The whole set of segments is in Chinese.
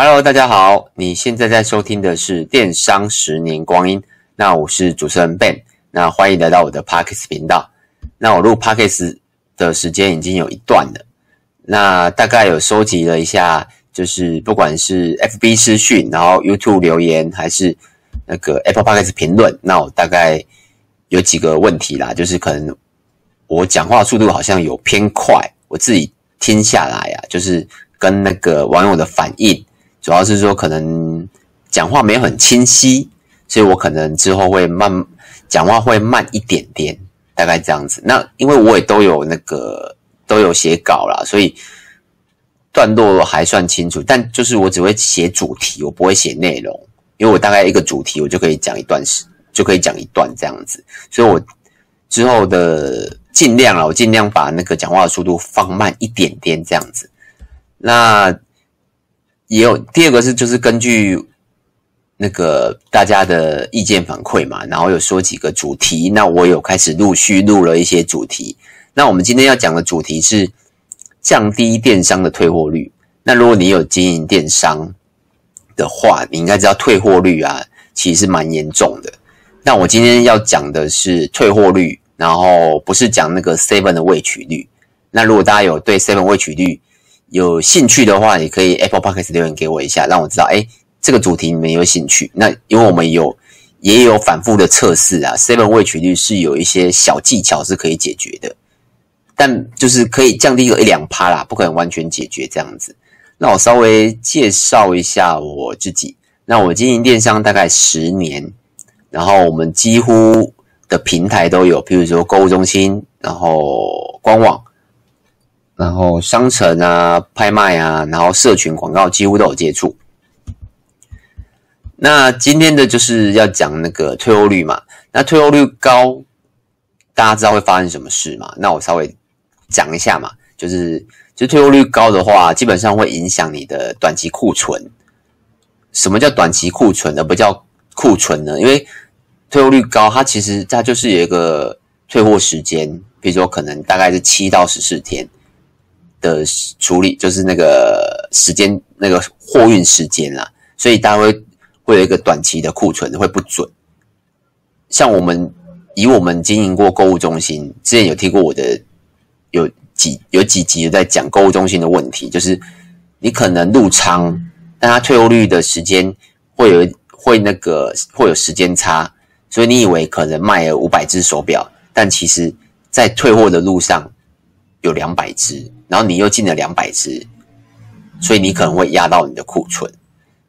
Hello，大家好，你现在在收听的是电商十年光阴。那我是主持人 Ben，那欢迎来到我的 Podcast 频道。那我录 Podcast 的时间已经有一段了，那大概有收集了一下，就是不管是 FB 私讯，然后 YouTube 留言，还是那个 Apple Podcast 评论，那我大概有几个问题啦，就是可能我讲话速度好像有偏快，我自己听下来啊，就是跟那个网友的反应。主要是说可能讲话没有很清晰，所以我可能之后会慢讲话会慢一点点，大概这样子。那因为我也都有那个都有写稿啦，所以段落还算清楚。但就是我只会写主题，我不会写内容，因为我大概一个主题我就可以讲一段时，就可以讲一段这样子。所以我之后的尽量啊，我尽量把那个讲话的速度放慢一点点这样子。那。也有第二个是，就是根据那个大家的意见反馈嘛，然后有说几个主题，那我有开始陆续录了一些主题。那我们今天要讲的主题是降低电商的退货率。那如果你有经营电商的话，你应该知道退货率啊，其实蛮严重的。那我今天要讲的是退货率，然后不是讲那个 Seven 的未取率。那如果大家有对 Seven 未取率，有兴趣的话，也可以 Apple Podcast 留言给我一下，让我知道，哎，这个主题你们有兴趣。那因为我们有也有反复的测试啊，Seven 未取率是有一些小技巧是可以解决的，但就是可以降低个一两趴啦，不可能完全解决这样子。那我稍微介绍一下我自己。那我经营电商大概十年，然后我们几乎的平台都有，譬如说购物中心，然后官网。然后商城啊、拍卖啊，然后社群广告几乎都有接触。那今天的就是要讲那个退货率嘛。那退货率高，大家知道会发生什么事嘛？那我稍微讲一下嘛，就是就退货率高的话，基本上会影响你的短期库存。什么叫短期库存而不叫库存呢？因为退货率高，它其实它就是有一个退货时间，比如说可能大概是七到十四天。的处理就是那个时间，那个货运时间啦，所以大家会会有一个短期的库存会不准。像我们以我们经营过购物中心，之前有听过我的有几有几集在讲购物中心的问题，就是你可能入仓，但它退货率的时间会有会那个会有时间差，所以你以为可能卖了五百只手表，但其实在退货的路上有两百只。然后你又进了两百只，所以你可能会压到你的库存，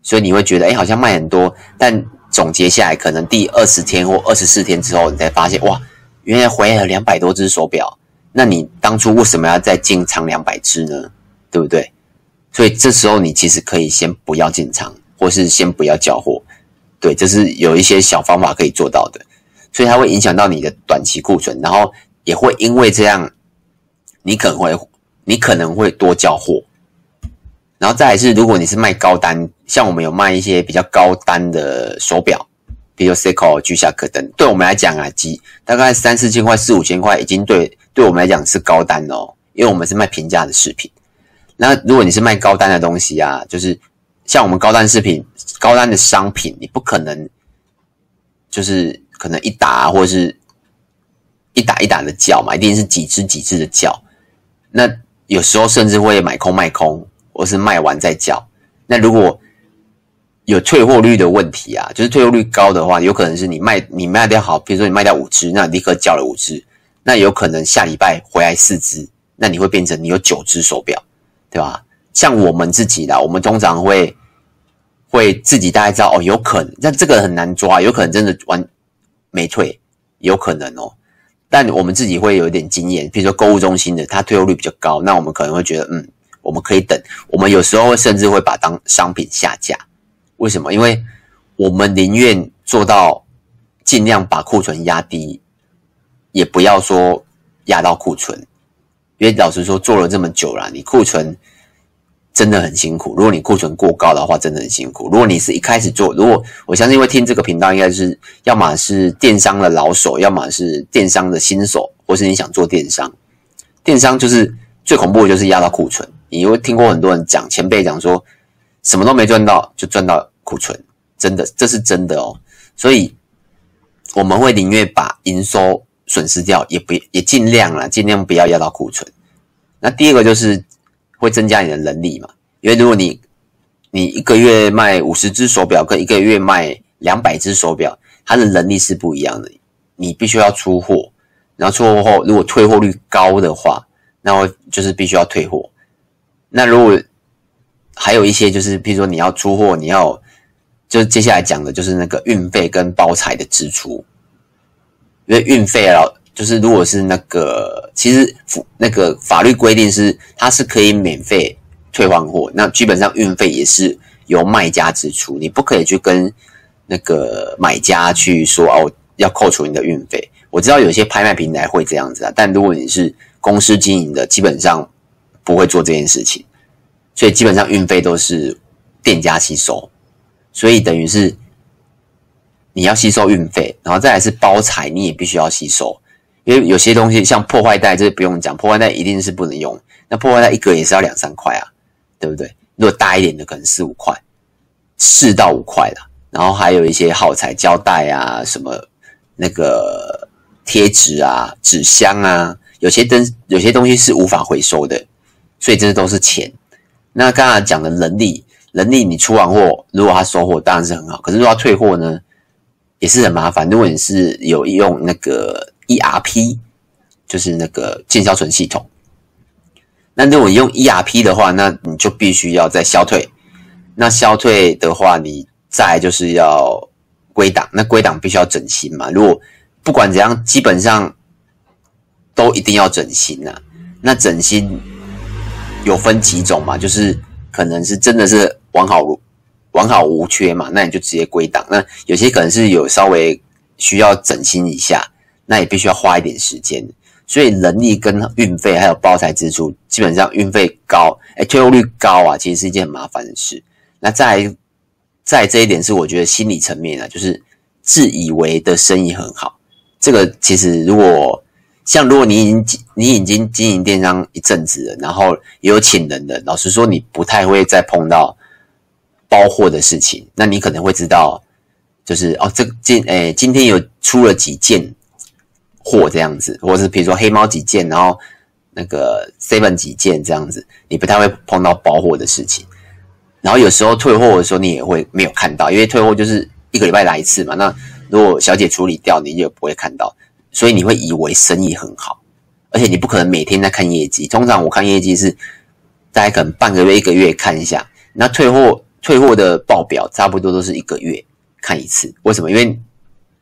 所以你会觉得，哎，好像卖很多，但总结下来，可能第二十天或二十四天之后，你才发现，哇，原来回来了两百多只手表，那你当初为什么要再进仓两百只呢？对不对？所以这时候你其实可以先不要进仓，或是先不要交货，对，这是有一些小方法可以做到的，所以它会影响到你的短期库存，然后也会因为这样，你可能会。你可能会多交货，然后再来是，如果你是卖高单，像我们有卖一些比较高单的手表，比如 Seiko、居下可等，对我们来讲啊，几大概三四千块、四五千块，已经对对我们来讲是高单哦，因为我们是卖平价的饰品。那如果你是卖高单的东西啊，就是像我们高单饰品、高单的商品，你不可能就是可能一打或者是一打一打的叫嘛，一定是几只几只的叫，那。有时候甚至会买空卖空，或是卖完再叫。那如果有退货率的问题啊，就是退货率高的话，有可能是你卖你卖掉好，比如说你卖掉五只，那你立刻叫了五只，那有可能下礼拜回来四只，那你会变成你有九只手表，对吧？像我们自己啦，我们通常会会自己大概知道哦，有可能，但这个很难抓，有可能真的完没退，有可能哦。但我们自己会有一点经验，比如说购物中心的，它退货率比较高，那我们可能会觉得，嗯，我们可以等。我们有时候甚至会把当商品下架。为什么？因为我们宁愿做到尽量把库存压低，也不要说压到库存。因为老实说，做了这么久了，你库存。真的很辛苦。如果你库存过高的话，真的很辛苦。如果你是一开始做，如果我相信会听这个频道，应该是要么是电商的老手，要么是电商的新手，或是你想做电商。电商就是最恐怖的，就是压到库存。你会听过很多人讲，前辈讲说，什么都没赚到，就赚到库存，真的，这是真的哦。所以我们会宁愿把营收损失掉，也不也尽量啦，尽量不要压到库存。那第二个就是会增加你的能力嘛，因为如果你你一个月卖五十只手表，跟一个月卖两百只手表，它的能力是不一样的。你必须要出货，然后出货后如果退货率高的话，那我就是必须要退货。那如果还有一些就是，譬如说你要出货，你要就接下来讲的就是那个运费跟包材的支出，因为运费啊，就是如果是那个其实那个法律规定是它是可以免费退换货，那基本上运费也是由卖家支出，你不可以去跟那个买家去说哦要扣除你的运费。我知道有些拍卖平台会这样子啊，但如果你是公司经营的，基本上不会做这件事情。所以基本上运费都是店家吸收，所以等于是你要吸收运费，然后再来是包材，你也必须要吸收，因为有些东西像破坏袋，这不用讲，破坏袋一定是不能用，那破坏袋一个也是要两三块啊，对不对？如果大一点的可能四五块，四到五块啦，然后还有一些耗材胶带啊，什么那个贴纸啊、纸箱啊，有些灯有些东西是无法回收的，所以这些都是钱。那刚才讲的能力，能力你出完货，如果他收货当然是很好，可是如果他退货呢，也是很麻烦。如果你是有用那个 ERP，就是那个进销存系统，那如果你用 ERP 的话，那你就必须要再消退。那消退的话，你再就是要归档，那归档必须要整新嘛。如果不管怎样，基本上都一定要整新啊。那整新。有分几种嘛，就是可能是真的是完好如完好无缺嘛，那你就直接归档。那有些可能是有稍微需要整新一下，那也必须要花一点时间。所以人力跟运费还有包材支出，基本上运费高，哎，退货率高啊，其实是一件很麻烦的事。那再再这一点是我觉得心理层面啊，就是自以为的生意很好，这个其实如果。像如果你已经你已经经营电商一阵子了，然后也有请人的，老实说你不太会再碰到包货的事情。那你可能会知道，就是哦，这今诶今天有出了几件货这样子，或者是比如说黑猫几件，然后那个 seven 几件这样子，你不太会碰到包货的事情。然后有时候退货的时候，你也会没有看到，因为退货就是一个礼拜来一次嘛。那如果小姐处理掉，你也不会看到。所以你会以为生意很好，而且你不可能每天在看业绩。通常我看业绩是大概可能半个月、一个月看一下。那退货退货的报表差不多都是一个月看一次。为什么？因为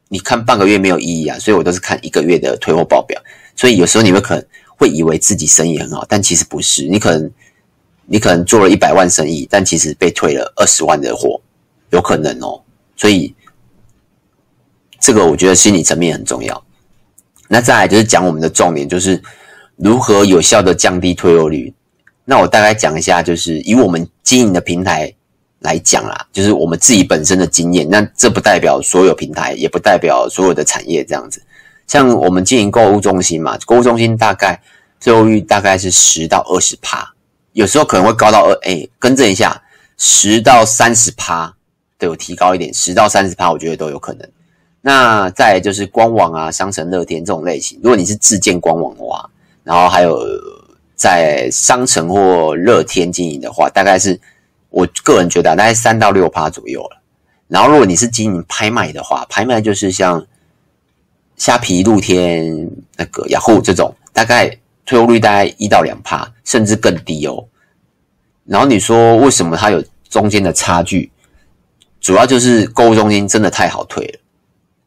你看半个月没有意义啊。所以我都是看一个月的退货报表。所以有时候你会可能会以为自己生意很好，但其实不是。你可能你可能做了一百万生意，但其实被退了二十万的货，有可能哦。所以这个我觉得心理层面很重要。那再来就是讲我们的重点，就是如何有效的降低退货率。那我大概讲一下，就是以我们经营的平台来讲啦，就是我们自己本身的经验。那这不代表所有平台，也不代表所有的产业这样子。像我们经营购物中心嘛，购物中心大概退货率大概是十到二十趴，有时候可能会高到二，哎，更正一下，十到三十趴，对，我提高一点，十到三十趴，我觉得都有可能。那再来就是官网啊、商城、乐天这种类型。如果你是自建官网的话，然后还有在商城或乐天经营的话，大概是我个人觉得大概三到六趴左右了。然后如果你是经营拍卖的话，拍卖就是像虾皮、露天、那个雅虎这种，大概退货率大概一到两趴，甚至更低哦。然后你说为什么它有中间的差距？主要就是购物中心真的太好退了。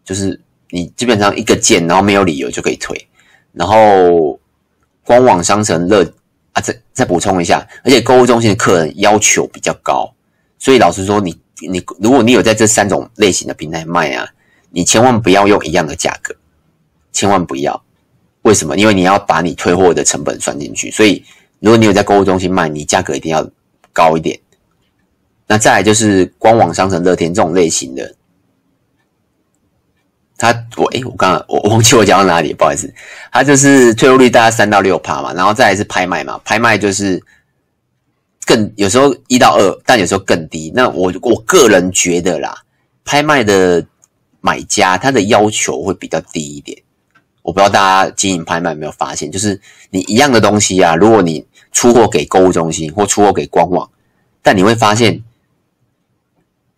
就是你基本上一个件，然后没有理由就可以退，然后官网商城乐啊，再再补充一下，而且购物中心的客人要求比较高，所以老实说你，你如果你有在这三种类型的平台卖啊，你千万不要用一样的价格，千万不要。为什么？因为你要把你退货的成本算进去，所以如果你有在购物中心卖，你价格一定要高一点。那再来就是官网商城乐天这种类型的。他我诶、我刚刚我忘记我讲到哪里，不好意思。他就是退货率大概三到六趴嘛，然后再来是拍卖嘛，拍卖就是更有时候一到二，但有时候更低。那我我个人觉得啦，拍卖的买家他的要求会比较低一点。我不知道大家经营拍卖有没有发现，就是你一样的东西啊，如果你出货给购物中心或出货给官网，但你会发现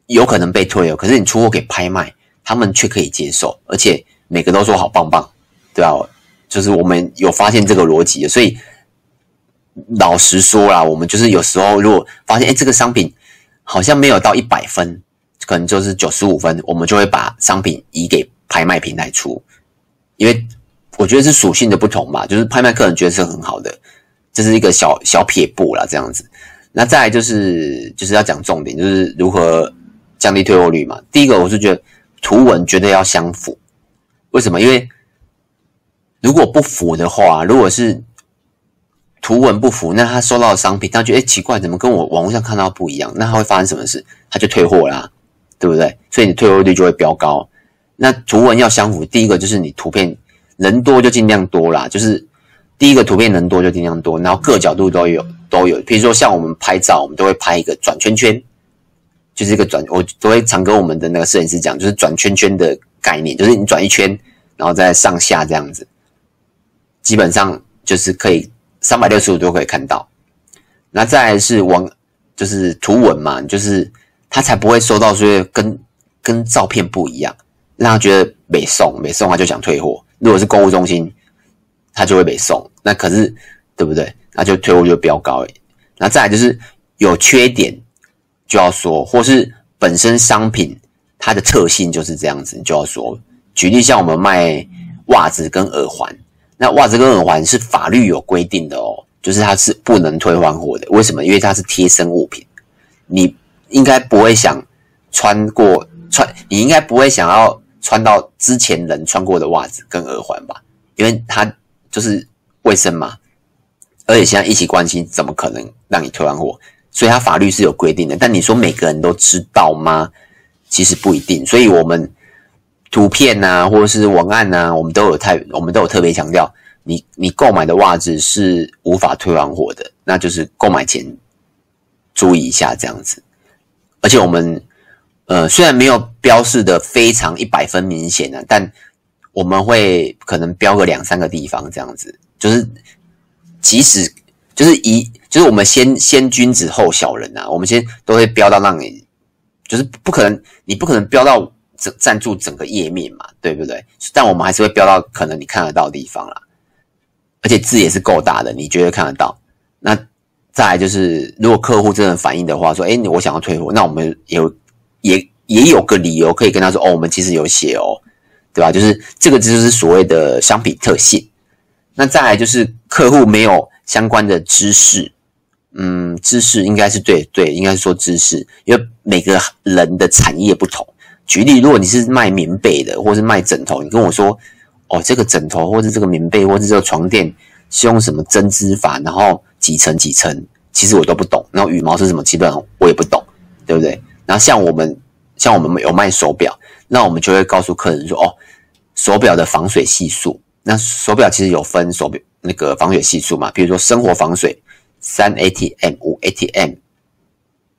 有可能被退哦。可是你出货给拍卖，他们却可以接受，而且每个都说好棒棒，对吧？就是我们有发现这个逻辑，所以老实说啦，我们就是有时候如果发现，哎，这个商品好像没有到一百分，可能就是九十五分，我们就会把商品移给拍卖平台出，因为我觉得是属性的不同吧，就是拍卖客人觉得是很好的，这是一个小小撇步啦，这样子。那再来就是就是要讲重点，就是如何降低退货率嘛。第一个，我是觉得图文绝对要相符，为什么？因为如果不符的话，如果是图文不符，那他收到的商品，他觉得奇怪，怎么跟我网络上看到不一样？那他会发生什么事？他就退货啦，对不对？所以你退货率就会飙高。那图文要相符，第一个就是你图片人多就尽量多啦，就是第一个图片人多就尽量多，然后各角度都有都有。比如说像我们拍照，我们都会拍一个转圈圈，就是一个转，我都会常跟我们的那个摄影师讲，就是转圈圈的概念，就是你转一圈，然后再上下这样子。基本上就是可以三百六十五都可以看到，那再来是网就是图文嘛，就是他才不会收到说跟跟照片不一样，让他觉得没送没送他就想退货。如果是购物中心，他就会没送，那可是对不对？那就退货就比较高。那再来就是有缺点就要说，或是本身商品它的特性就是这样子，你就要说。举例像我们卖袜子跟耳环。那袜子跟耳环是法律有规定的哦，就是它是不能退换货的。为什么？因为它是贴身物品，你应该不会想穿过穿，你应该不会想要穿到之前人穿过的袜子跟耳环吧？因为它就是卫生嘛，而且现在疫情关系，怎么可能让你退换货？所以它法律是有规定的。但你说每个人都知道吗？其实不一定。所以我们。图片呐、啊，或者是文案呐、啊，我们都有太，我们都有特别强调，你你购买的袜子是无法退换货的，那就是购买前注意一下这样子。而且我们呃虽然没有标示的非常一百分明显啊，但我们会可能标个两三个地方这样子，就是即使就是一就是我们先先君子后小人啊，我们先都会标到让你就是不可能，你不可能标到整。占住整个页面嘛，对不对？但我们还是会标到可能你看得到的地方啦，而且字也是够大的，你绝对看得到。那再来就是，如果客户真的反映的话，说，诶，我想要退货，那我们有也也有个理由可以跟他说，哦，我们其实有写哦，对吧？就是这个就是所谓的商品特性。那再来就是客户没有相关的知识，嗯，知识应该是对对，应该是说知识，因为每个人的产业不同。举例，如果你是卖棉被的，或是卖枕头，你跟我说，哦，这个枕头，或是这个棉被，或是这个床垫是用什么针织法，然后几层几层，其实我都不懂。然后羽毛是什么，基本上我也不懂，对不对？然后像我们，像我们有卖手表，那我们就会告诉客人说，哦，手表的防水系数，那手表其实有分手表那个防水系数嘛，比如说生活防水三 ATM、五 ATM、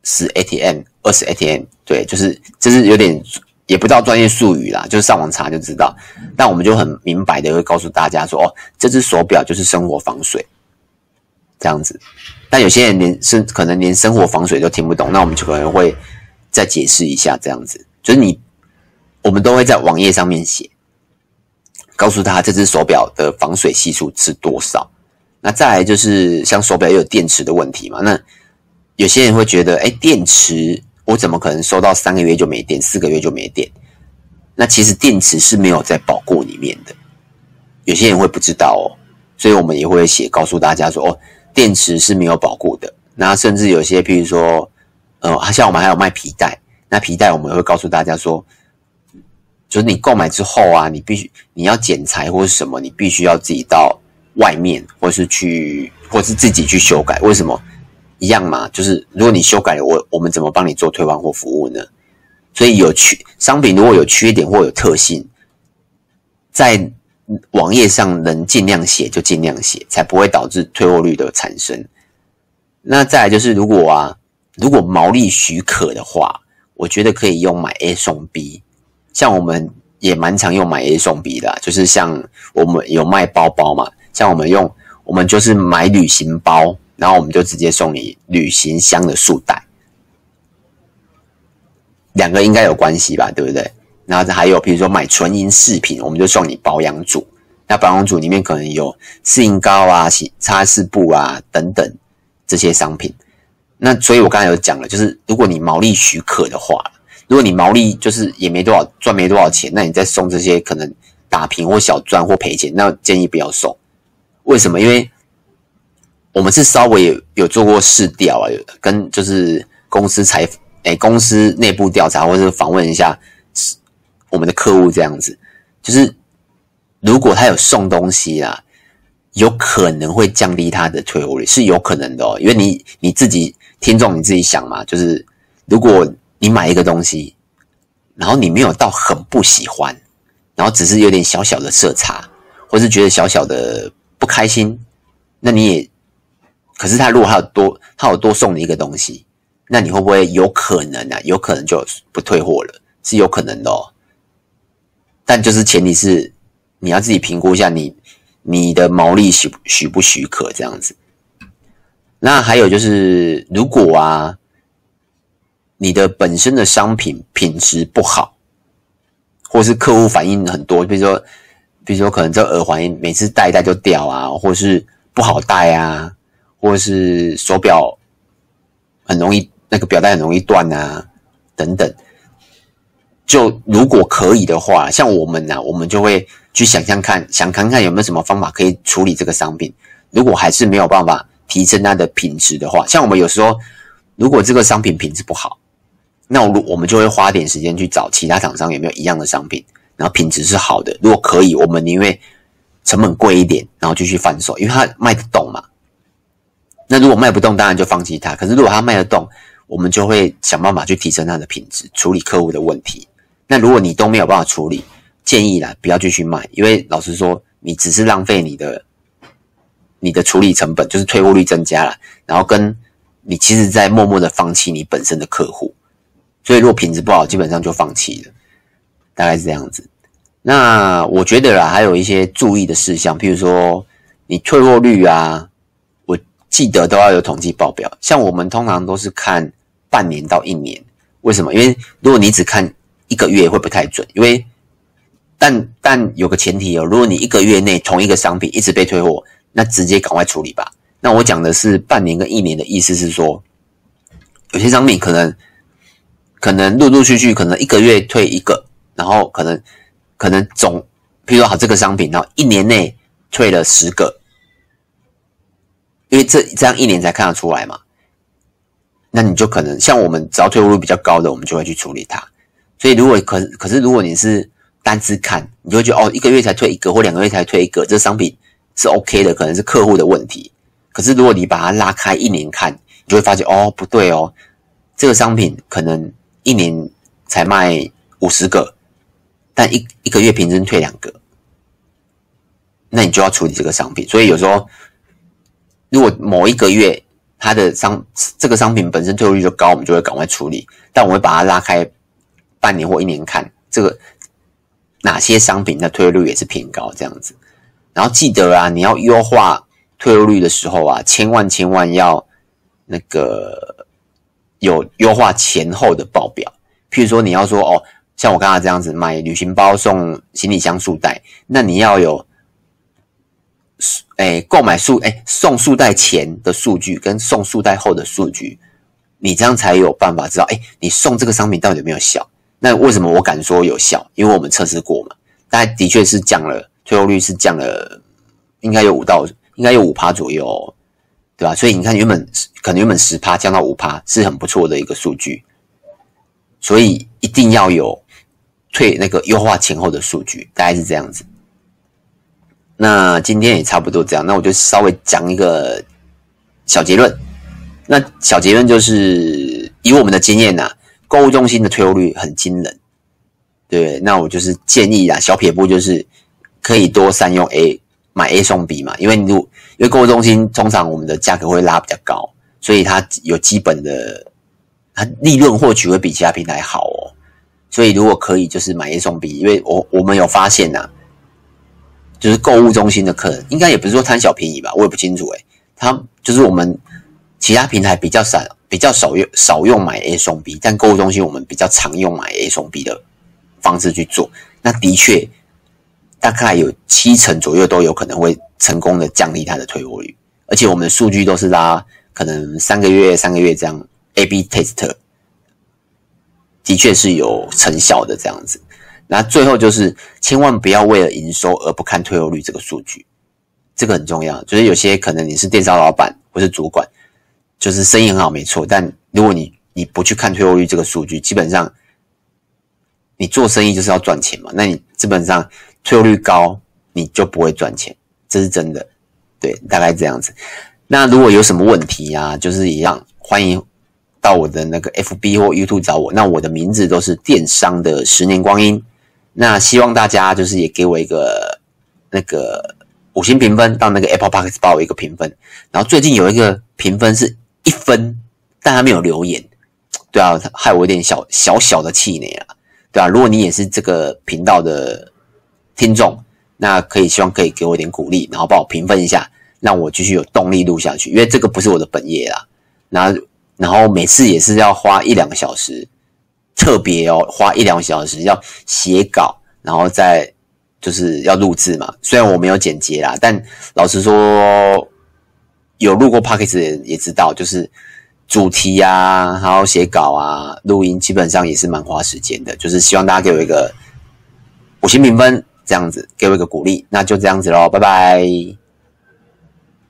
十 ATM。二十 ATM，对，就是就是有点也不知道专业术语啦，就是上网查就知道。但我们就很明白的会告诉大家说，哦，这只手表就是生活防水，这样子。但有些人连生可能连生活防水都听不懂，那我们就可能会再解释一下，这样子。就是你，我们都会在网页上面写，告诉他这只手表的防水系数是多少。那再来就是像手表也有电池的问题嘛，那有些人会觉得，哎，电池。我怎么可能收到三个月就没电，四个月就没电？那其实电池是没有在保固里面的，有些人会不知道哦，所以我们也会写告诉大家说，哦，电池是没有保固的。那甚至有些，譬如说，呃，像我们还有卖皮带，那皮带我们也会告诉大家说，就是你购买之后啊，你必须你要剪裁或是什么，你必须要自己到外面，或是去，或是自己去修改。为什么？一样嘛，就是如果你修改了，我我们怎么帮你做退换货服务呢？所以有缺商品如果有缺点或有特性，在网页上能尽量写就尽量写，才不会导致退货率的产生。那再来就是，如果啊，如果毛利许可的话，我觉得可以用买 A 送 B。像我们也蛮常用买 A 送 B 的，就是像我们有卖包包嘛，像我们用，我们就是买旅行包，然后我们就直接送你旅行箱的束带，两个应该有关系吧，对不对？然后还有，比如说买纯银饰品，我们就送你保养组，那保养组里面可能有适应膏啊、洗擦拭布啊等等。这些商品，那所以我刚才有讲了，就是如果你毛利许可的话，如果你毛利就是也没多少赚，没多少钱，那你再送这些可能打平或小赚或赔钱，那建议不要送。为什么？因为我们是稍微有，有做过试调啊，跟就是公司采诶公司内部调查，或者是访问一下我们的客户这样子，就是如果他有送东西啊。有可能会降低他的退货率，是有可能的哦。因为你你自己听众你自己想嘛，就是如果你买一个东西，然后你没有到很不喜欢，然后只是有点小小的色差，或是觉得小小的不开心，那你也，可是他如果他有多他有多送你一个东西，那你会不会有可能啊？有可能就不退货了，是有可能的哦。但就是前提是你要自己评估一下你。你的毛利许许不许可这样子？那还有就是，如果啊，你的本身的商品品质不好，或是客户反映很多，比如说，比如说可能这耳环每次戴一戴就掉啊，或是不好戴啊，或是手表很容易那个表带很容易断啊，等等。就如果可以的话，像我们呢、啊，我们就会。去想象看，想看看有没有什么方法可以处理这个商品。如果还是没有办法提升它的品质的话，像我们有时候，如果这个商品品质不好，那我我们就会花点时间去找其他厂商有没有一样的商品，然后品质是好的。如果可以，我们宁愿成本贵一点，然后继续贩售，因为它卖得动嘛。那如果卖不动，当然就放弃它。可是如果它卖得动，我们就会想办法去提升它的品质，处理客户的问题。那如果你都没有办法处理，建议啦，不要继续卖，因为老实说，你只是浪费你的你的处理成本，就是退货率增加了，然后跟你其实在默默的放弃你本身的客户，所以如果品质不好，基本上就放弃了，大概是这样子。那我觉得啦，还有一些注意的事项，譬如说你退货率啊，我记得都要有统计报表，像我们通常都是看半年到一年，为什么？因为如果你只看一个月会不太准，因为但但有个前提哦，如果你一个月内同一个商品一直被退货，那直接赶快处理吧。那我讲的是半年跟一年的意思是说，有些商品可能可能陆陆续续可能一个月退一个，然后可能可能总，譬如说好这个商品，然后一年内退了十个，因为这这样一年才看得出来嘛。那你就可能像我们只要退货率比较高的，我们就会去处理它。所以如果可可是如果你是单只看，你就觉得哦，一个月才退一个或两个月才退一个，这商品是 OK 的，可能是客户的问题。可是如果你把它拉开一年看，你就会发现哦，不对哦，这个商品可能一年才卖五十个，但一一个月平均退两个，那你就要处理这个商品。所以有时候，如果某一个月它的商这个商品本身退货率就高，我们就会赶快处理。但我会把它拉开半年或一年看这个。哪些商品的退货率也是偏高，这样子。然后记得啊，你要优化退货率的时候啊，千万千万要那个有优化前后的报表。譬如说，你要说哦，像我刚才这样子买旅行包送行李箱束带，那你要有诶购买束诶送束带前的数据跟送束带后的数据，你这样才有办法知道，诶你送这个商品到底有没有效。那为什么我敢说有效？因为我们测试过嘛，大概的确是降了退货率，是降了，应该有五到，应该有五趴左右，哦，对吧？所以你看，原本可能原本十趴降到五趴，是很不错的一个数据。所以一定要有退那个优化前后的数据，大概是这样子。那今天也差不多这样，那我就稍微讲一个小结论。那小结论就是以我们的经验呐，啊。购物中心的退货率很惊人，对，那我就是建议啦，小撇步就是可以多善用 A 买 A 送 B 嘛，因为你如因为购物中心通常我们的价格会拉比较高，所以它有基本的，它利润获取会比其他平台好哦。所以如果可以，就是买 A 送 B，因为我我们有发现呐、啊，就是购物中心的客人，应该也不是说贪小便宜吧，我也不清楚诶。他就是我们其他平台比较少，比较少用少用买 A 送 B，但购物中心我们比较常用买 A 送 B 的方式去做。那的确，大概有七成左右都有可能会成功的降低它的退货率，而且我们的数据都是拉可能三个月、三个月这样 A/B test，的确是有成效的这样子。那最后就是千万不要为了营收而不看退货率这个数据。这个很重要，就是有些可能你是电商老板或是主管，就是生意很好没错，但如果你你不去看退货率这个数据，基本上你做生意就是要赚钱嘛，那你基本上退货率高你就不会赚钱，这是真的，对，大概这样子。那如果有什么问题啊，就是一样，欢迎到我的那个 FB 或 YouTube 找我，那我的名字都是电商的十年光阴，那希望大家就是也给我一个那个。五星评分到那个 Apple Podcast 帮我一个评分，然后最近有一个评分是一分，但他没有留言，对啊，害我有点小小小的气馁啊，对啊，如果你也是这个频道的听众，那可以希望可以给我一点鼓励，然后帮我评分一下，让我继续有动力录下去，因为这个不是我的本业啦，然后然后每次也是要花一两个小时，特别哦，花一两个小时要写稿，然后再。就是要录制嘛，虽然我没有剪辑啦，但老实说，有录过 Podcast 的人也知道，就是主题啊，还有写稿啊，录音基本上也是蛮花时间的。就是希望大家给我一个五星评分，这样子给我一个鼓励，那就这样子喽，拜拜。